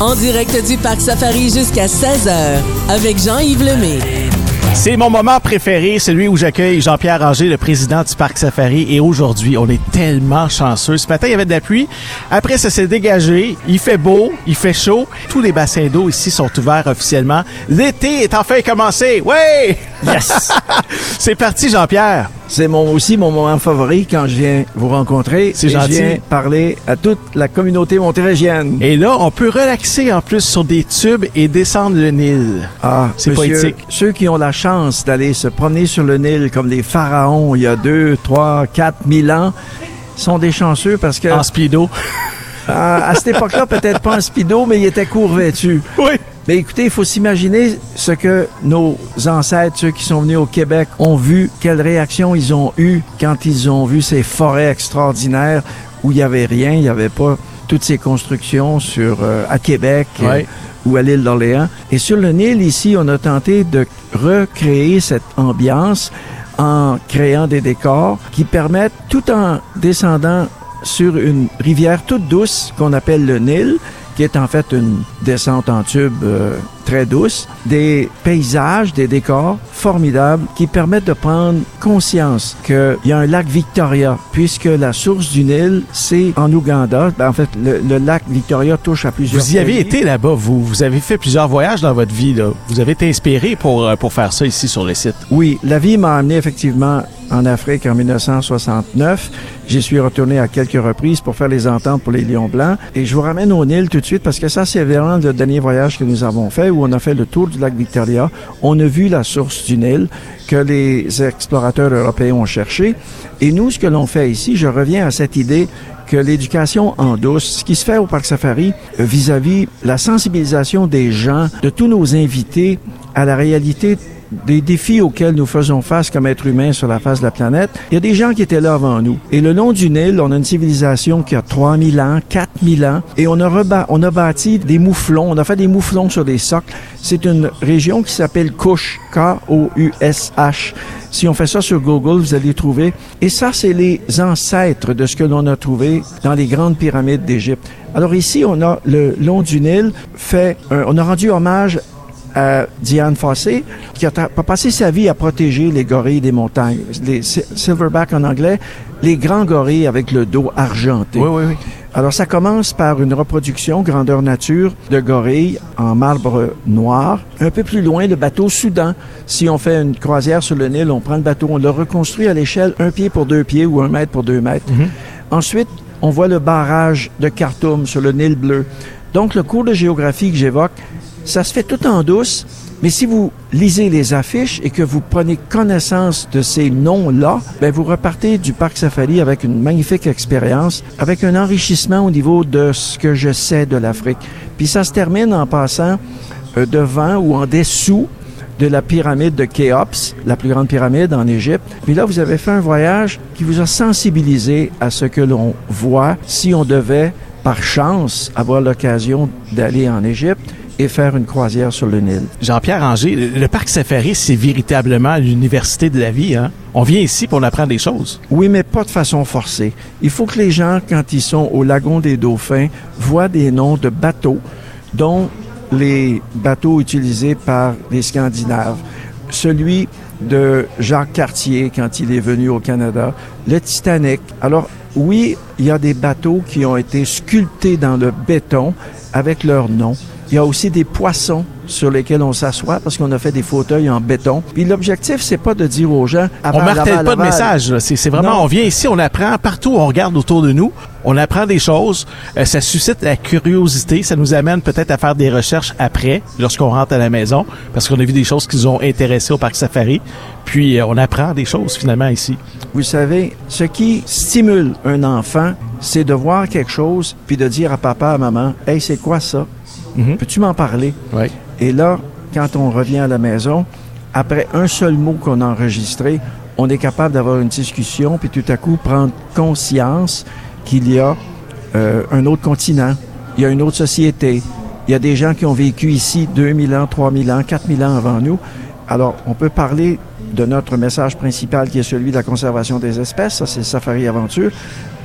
En direct du Parc Safari jusqu'à 16h avec Jean-Yves Lemay. C'est mon moment préféré, celui où j'accueille Jean-Pierre Ranger, le président du Parc Safari. Et aujourd'hui, on est tellement chanceux. Ce matin, il y avait de la pluie. Après, ça s'est dégagé. Il fait beau, il fait chaud. Tous les bassins d'eau ici sont ouverts officiellement. L'été est enfin commencé. Ouais! Yes! C'est parti, Jean-Pierre. C'est mon, aussi mon moment favori quand je viens vous rencontrer. C'est gentil. Je viens parler à toute la communauté montérégienne. Et là, on peut relaxer en plus sur des tubes et descendre le Nil. Ah, C'est poétique. Ceux qui ont la chance d'aller se promener sur le Nil comme les pharaons il y a deux, trois, quatre mille ans sont des chanceux parce que En speedo. à, à cette époque-là, peut-être pas en speedo, mais ils étaient court vêtus. Oui. Mais écoutez, il faut s'imaginer ce que nos ancêtres, ceux qui sont venus au Québec, ont vu, quelle réaction ils ont eu quand ils ont vu ces forêts extraordinaires où il n'y avait rien, il n'y avait pas toutes ces constructions sur euh, à Québec euh, ou à l'île d'Orléans. Et sur le Nil, ici, on a tenté de recréer cette ambiance en créant des décors qui permettent, tout en descendant sur une rivière toute douce qu'on appelle le Nil, qui est en fait une descente en tube euh, très douce, des paysages, des décors formidables qui permettent de prendre conscience qu'il y a un lac Victoria, puisque la source du Nil, c'est en Ouganda. Ben, en fait, le, le lac Victoria touche à plusieurs Vous y avez pays. été là-bas, vous. Vous avez fait plusieurs voyages dans votre vie, là. Vous avez été inspiré pour, euh, pour faire ça ici sur le site. Oui, la vie m'a amené effectivement en Afrique en 1969. J'y suis retourné à quelques reprises pour faire les ententes pour les Lions Blancs. Et je vous ramène au Nil tout de suite parce que ça, c'est vraiment le dernier voyage que nous avons fait où on a fait le tour du lac Victoria. On a vu la source du Nil que les explorateurs européens ont cherché. Et nous, ce que l'on fait ici, je reviens à cette idée que l'éducation en douce, ce qui se fait au Parc Safari vis-à-vis la sensibilisation des gens, de tous nos invités à la réalité des défis auxquels nous faisons face comme êtres humains sur la face de la planète, il y a des gens qui étaient là avant nous. Et le long du Nil, on a une civilisation qui a 3000 ans, 4000 ans, et on a, reba- on a bâti des mouflons, on a fait des mouflons sur des socles. C'est une région qui s'appelle Kush, K-O-U-S-H. Si on fait ça sur Google, vous allez trouver. Et ça, c'est les ancêtres de ce que l'on a trouvé dans les grandes pyramides d'Égypte. Alors ici, on a le long du Nil fait, on a rendu hommage Diane Fossé, qui a, passé sa vie à protéger les gorilles des montagnes, les si- silverback en anglais, les grands gorilles avec le dos argenté. oui, oui. Alors, ça commence par une reproduction grandeur nature de gorilles en marbre noir. Un peu plus loin, le bateau Soudan. Si on fait une croisière sur le Nil, on prend le bateau, on le reconstruit à l'échelle un pied pour deux pieds ou un mètre pour deux mètres. Ensuite, on voit le barrage de Khartoum sur le Nil bleu. Donc, le cours de géographie que j'évoque, ça se fait tout en douce, mais si vous lisez les affiches et que vous prenez connaissance de ces noms-là, ben vous repartez du parc Safari avec une magnifique expérience, avec un enrichissement au niveau de ce que je sais de l'Afrique. Puis ça se termine en passant euh, devant ou en dessous de la pyramide de Khéops, la plus grande pyramide en Égypte. Puis là, vous avez fait un voyage qui vous a sensibilisé à ce que l'on voit si on devait, par chance, avoir l'occasion d'aller en Égypte et faire une croisière sur le Nil. Jean-Pierre Ranger, le le parc Safari, c'est véritablement l'université de la vie. Hein? On vient ici pour apprendre des choses. Oui, mais pas de façon forcée. Il faut que les gens, quand ils sont au lagon des Dauphins, voient des noms de bateaux, dont les bateaux utilisés par les Scandinaves. Celui de Jacques Cartier quand il est venu au Canada, le Titanic. Alors, oui, il y a des bateaux qui ont été sculptés dans le béton avec leur nom. Il y a aussi des poissons sur lesquels on s'assoit parce qu'on a fait des fauteuils en béton. Puis l'objectif, c'est pas de dire aux gens... On aval, martèle aval, pas de aval. message. C'est c'est vraiment, Non. on vient ici, on apprend partout, on regarde autour de nous, on apprend des choses. Euh, ça suscite la curiosité, ça nous amène peut-être à faire des recherches après, lorsqu'on rentre à la maison, parce qu'on a vu des choses qui nous ont intéressés au parc Safari. Puis euh, on apprend des choses finalement ici. Vous savez, ce qui stimule un enfant, c'est de voir quelque chose puis de dire à papa, à maman, Hey, c'est quoi ça? Mhm. Peux-tu m'en parler? Oui. Et là, quand on revient à la maison, après un seul mot qu'on a enregistré, on est capable d'avoir une discussion puis tout à coup prendre conscience qu'il y a euh, un autre continent, il y a une autre société, il y a des gens qui ont vécu ici 2000 ans, 3000 ans, 4000 ans avant nous. Alors, on peut parler de notre message principal qui est celui de la conservation des espèces, ça c'est Safari Aventure,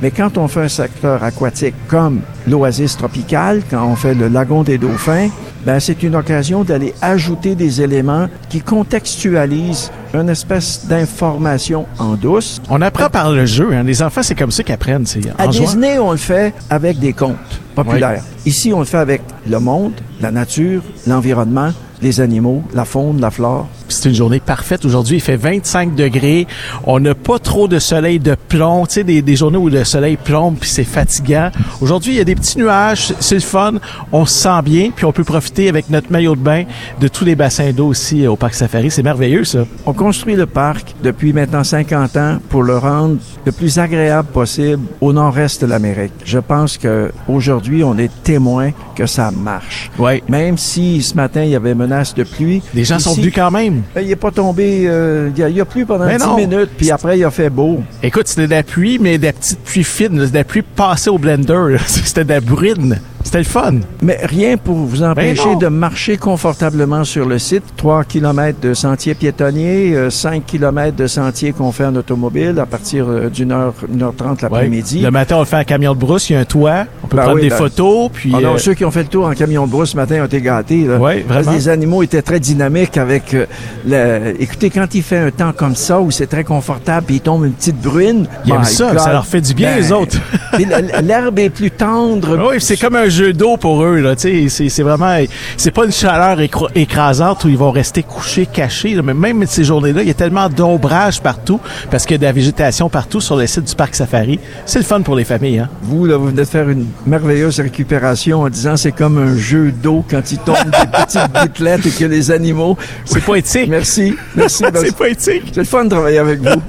Mais quand on fait un secteur aquatique comme l'oasis tropicale, quand on fait le lagon des dauphins, ben c'est une occasion d'aller ajouter des éléments qui contextualisent une espèce d'information en douce. On apprend par le jeu. Hein. Les enfants, c'est comme ça qu'ils apprennent. c'est À. Disney, on le fait avec des contes populaires. Ici, on le fait avec le monde, la nature, l'environnement, les animaux, la faune, la flore. C'est une journée parfaite aujourd'hui. Il fait 25 degrés. On n'a pas trop de soleil de plomb. Tu sais, des, des journées où le soleil plombe puis c'est fatigant. Aujourd'hui, il y a des petits nuages. C'est le fun. On se sent bien. Puis on peut profiter avec notre maillot de bain de tous les bassins d'eau aussi euh, au Parc Safari. C'est merveilleux, ça. On construit le parc depuis maintenant 50 ans pour le rendre le plus agréable possible au nord-est de l'Amérique. Je pense que aujourd'hui, on est témoin que ça marche. Ouais. Même si ce matin, il y avait menace de pluie. Les gens sont venus quand même. Il n'est pas tombé, euh, il, y a, a plu pendant Mais 10 non. minutes, puis après, il a fait beau. Écoute, c'était de la pluie, mais de la petite pluie fine. de la pluie passée au blender. C'était de la brune. C'était le fun. Mais rien pour vous empêcher Ben non. de marcher confortablement sur le site. 3 km de sentiers piétonniers, euh, 5 km de sentiers qu'on fait en automobile à partir euh, d'une heure, une heure trente l'après-midi. Le matin, on le fait en camion de brousse. Il y a un toit. On peut Ben prendre oui, des ben- photos. Puis, Ah non, euh, ceux qui ont fait le tour en camion de brousse ce matin ont été gâtés. Là. Ouais, Parce que vraiment. Les animaux étaient très dynamiques avec euh, le... Écoutez, quand il fait un temps comme ça, où c'est très confortable, puis il tombe une petite bruine... Ils aiment ça, God. ça leur fait du bien, les autres. L'herbe est plus tendre. Oui, c'est comme un jeu d'eau pour eux, là. Tu sais, c'est, c'est vraiment, c'est pas une chaleur écrasante où ils vont rester couchés, cachés. là. Mais même ces journées-là, il y a tellement d'ombrage partout parce qu'il y a de la végétation partout sur le site du parc Safari. C'est le fun pour les familles, hein. Vous, là, vous venez de faire une merveilleuse récupération en disant c'est comme un jeu d'eau quand il tombe des petites gouttelettes et que les animaux... C'est poétique. Merci, merci. c'est poétique. c'est le fun de travailler avec vous.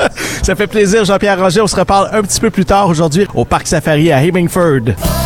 Ça fait plaisir, Jean-Pierre Roger. On se reparle un petit peu plus tard aujourd'hui au parc Safari à Hemingford.